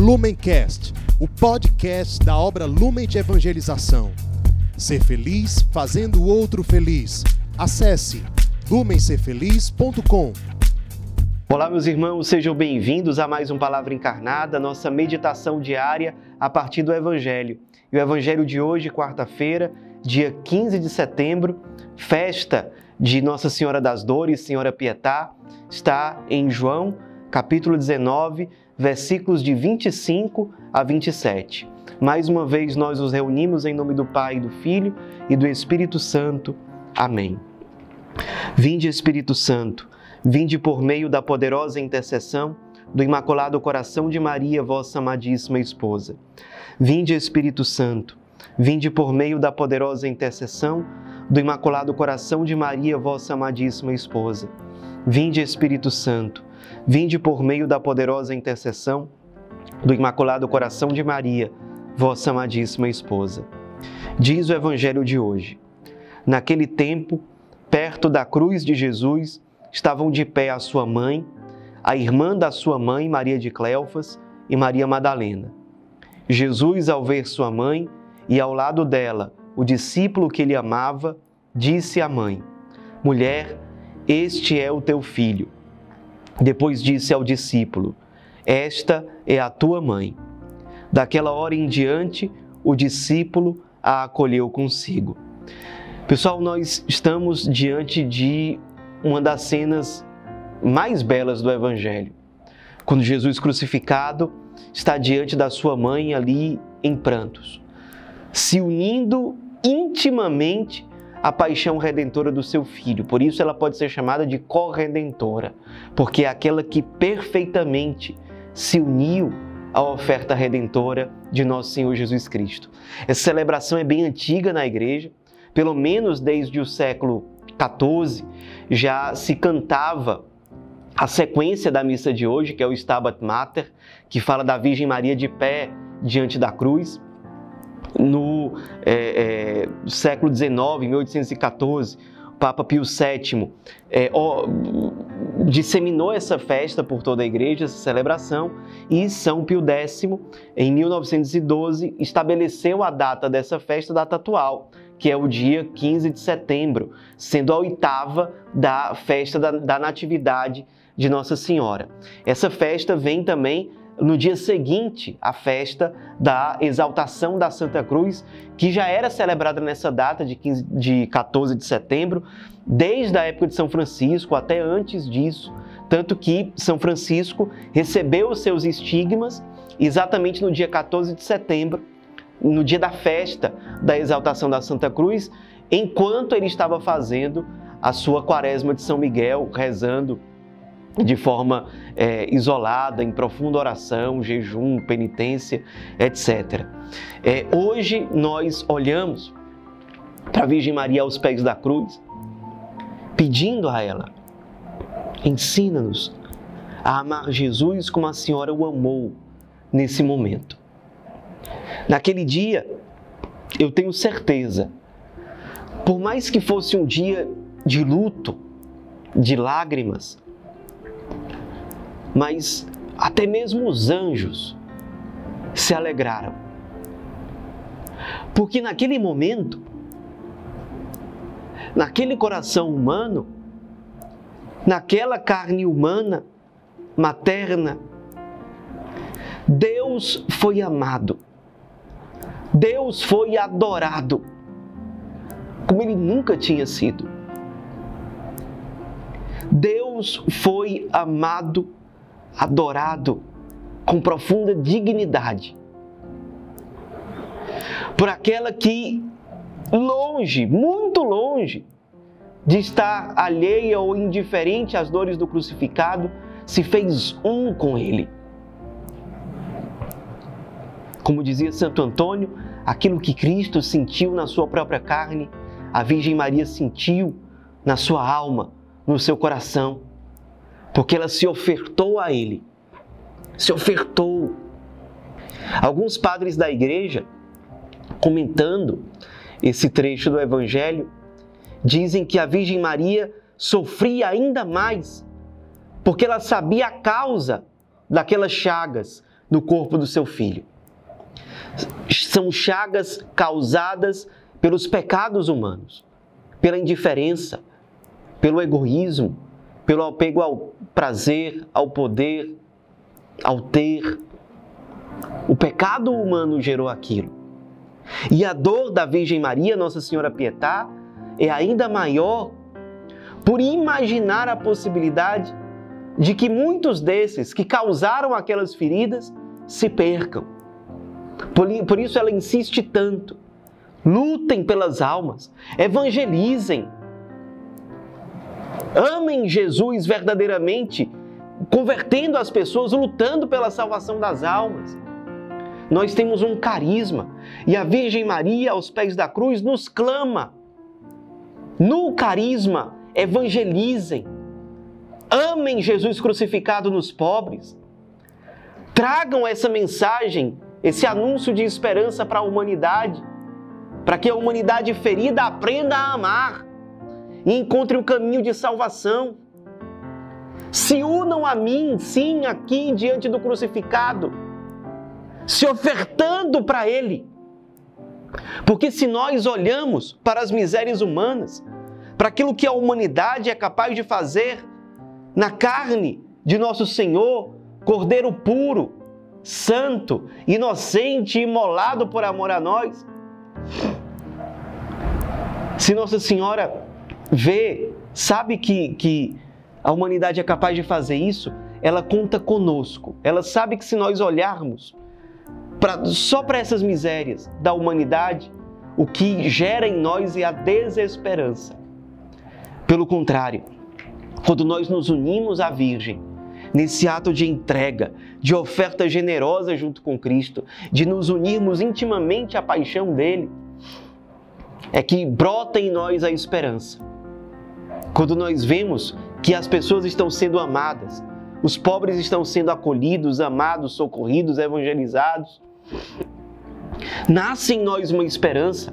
Lumencast, o podcast da obra Lumen de Evangelização. Ser feliz fazendo o outro feliz. Acesse lumencerfeliz.com. Olá, meus irmãos, sejam bem-vindos a mais um Palavra Encarnada, nossa meditação diária a partir do Evangelho. E o Evangelho de hoje, quarta-feira, dia 15 de setembro, festa de Nossa Senhora das Dores, Senhora Pietá, está em João, capítulo 19, versículos de 25 a 27. Mais uma vez nós nos reunimos em nome do Pai, do Filho e do Espírito Santo. Amém. Vinde, Espírito Santo, vinde por meio da poderosa intercessão do Imaculado Coração de Maria, vossa amadíssima esposa. Vinde, Espírito Santo, vinde por meio da poderosa intercessão do Imaculado Coração de Maria, vossa amadíssima esposa. Vinde, Espírito Santo, vinde por meio da poderosa intercessão do Imaculado Coração de Maria, vossa amadíssima esposa. Diz o Evangelho de hoje. Naquele tempo, perto da cruz de Jesus, estavam de pé a sua mãe, a irmã da sua mãe, Maria de Cleofas, e Maria Madalena. Jesus, ao ver sua mãe e ao lado dela o discípulo que ele amava, disse à mãe: Mulher, este é o teu filho. Depois disse ao discípulo: Esta é a tua mãe. Daquela hora em diante, o discípulo a acolheu consigo. Pessoal, nós estamos diante de uma das cenas mais belas do Evangelho. Quando Jesus crucificado está diante da sua mãe ali em prantos, se unindo intimamente à paixão redentora do seu filho. Por isso ela pode ser chamada de corredentora, porque é aquela que perfeitamente se uniu à oferta redentora de nosso Senhor Jesus Cristo. Essa celebração é bem antiga na igreja, pelo menos desde o século 14, já se cantava a sequência da missa de hoje, que é o Stabat Mater, que fala da Virgem Maria de pé diante da cruz. No é, é, século XIX, 1814, o Papa Pio VII é, ó, disseminou essa festa por toda a igreja, essa celebração, e São Pio X, em 1912, estabeleceu a data dessa festa, data atual, que é o dia 15 de setembro, sendo a oitava da festa da, da Natividade de Nossa Senhora. Essa festa vem também no dia seguinte à festa da exaltação da Santa Cruz, que já era celebrada nessa data de, 15, de 14 de setembro, desde a época de São Francisco até antes disso. Tanto que São Francisco recebeu os seus estigmas exatamente no dia 14 de setembro, no dia da festa da exaltação da Santa Cruz, enquanto ele estava fazendo a sua quaresma de São Miguel, rezando de forma é, isolada, em profunda oração, jejum, penitência, etc. É, hoje nós olhamos para a Virgem Maria aos pés da cruz, pedindo a ela: ensina-nos a amar Jesus como a Senhora o amou nesse momento. Naquele dia, eu tenho certeza, por mais que fosse um dia de luto, de lágrimas, mas até mesmo os anjos se alegraram. Porque naquele momento, naquele coração humano, naquela carne humana, materna, Deus foi amado Deus foi adorado como ele nunca tinha sido. Deus foi amado, adorado com profunda dignidade por aquela que, longe, muito longe de estar alheia ou indiferente às dores do crucificado, se fez um com ele. Como dizia Santo Antônio, aquilo que Cristo sentiu na sua própria carne, a Virgem Maria sentiu na sua alma, no seu coração, porque ela se ofertou a Ele. Se ofertou. Alguns padres da igreja, comentando esse trecho do Evangelho, dizem que a Virgem Maria sofria ainda mais, porque ela sabia a causa daquelas chagas, no corpo do seu filho. São chagas causadas pelos pecados humanos, pela indiferença, pelo egoísmo, pelo apego ao prazer, ao poder, ao ter. O pecado humano gerou aquilo. E a dor da Virgem Maria, Nossa Senhora Pietá, é ainda maior por imaginar a possibilidade de que muitos desses que causaram aquelas feridas se percam. Por, isso ela insiste tanto. Lutem pelas almas, evangelizem, amem Jesus verdadeiramente, convertendo as pessoas, lutando pela salvação das almas. Nós temos um carisma e a Virgem Maria, aos pés da cruz, nos clama. No carisma, evangelizem, amem Jesus crucificado nos pobres, tragam essa mensagem, esse anúncio de esperança para a humanidade, para que a humanidade ferida aprenda a amar e encontre o caminho de salvação. Se unam a mim, sim, aqui diante do crucificado, se ofertando para Ele. Porque se nós olhamos para as misérias humanas, para aquilo que a humanidade é capaz de fazer na carne de nosso Senhor, Cordeiro puro, santo, inocente imolado por amor a nós. Se Nossa Senhora vê, sabe que, que a humanidade é capaz de fazer isso, ela conta conosco. Ela sabe que se nós olharmos pra, só para essas misérias da humanidade, o que gera em nós é a desesperança. Pelo contrário, quando nós nos unimos à Virgem, nesse ato de entrega, de oferta generosa junto com Cristo, de nos unirmos intimamente à paixão dele, é que brota em nós a esperança. Quando nós vemos que as pessoas estão sendo amadas, os pobres estão sendo acolhidos, amados, socorridos, evangelizados, nasce em nós uma esperança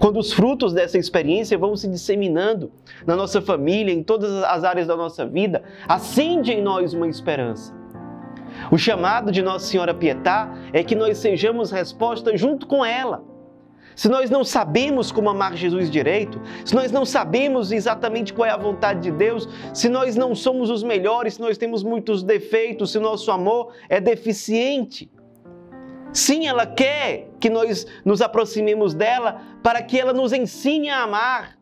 quando os frutos dessa experiência vão se disseminando na nossa família, em todas as áreas da nossa vida, acende em nós uma esperança. O chamado de Nossa Senhora Pietá é que nós sejamos resposta junto com ela. Se nós não sabemos como amar Jesus direito, se nós não sabemos exatamente qual é a vontade de Deus, se nós não somos os melhores, se nós temos muitos defeitos, se o nosso amor é deficiente, Sim, ela quer que nós nos aproximemos dela para que ela nos ensine a amar,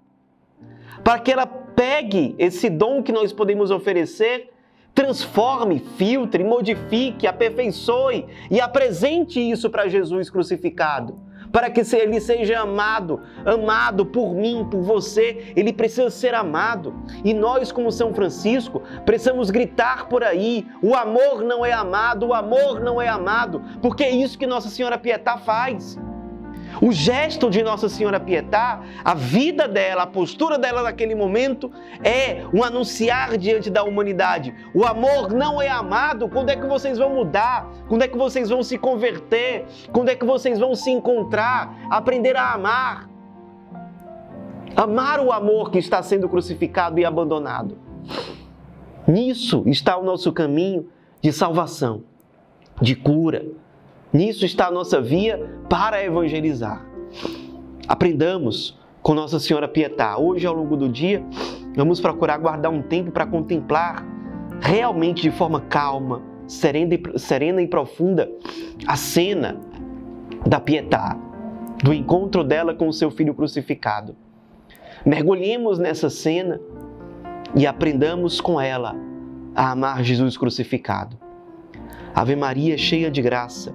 para que ela pegue esse dom que nós podemos oferecer, transforme, filtre, modifique, aperfeiçoe e apresente isso para Jesus crucificado para que ele seja amado, amado por mim, por você, ele precisa ser amado. E nós, como São Francisco, precisamos gritar por aí: o amor não é amado, o amor não é amado, porque é isso que Nossa Senhora Pietá faz. O gesto de Nossa Senhora Pietá, a vida dela, a postura dela naquele momento é um anunciar diante da humanidade. O amor não é amado. Quando é que vocês vão mudar? Quando é que vocês vão se converter? Quando é que vocês vão se encontrar? Aprender a amar. Amar o amor que está sendo crucificado e abandonado. Nisso está o nosso caminho de salvação, de cura, Nisso está a nossa via para evangelizar. Aprendamos com Nossa Senhora Pietá. Hoje, ao longo do dia, vamos procurar guardar um tempo para contemplar realmente de forma calma, serena e, serena e profunda a cena da Pietá, do encontro dela com o seu filho crucificado. Mergulhemos nessa cena e aprendamos com ela a amar Jesus crucificado. Ave Maria, cheia de graça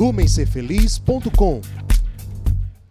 lumencerfeliz.com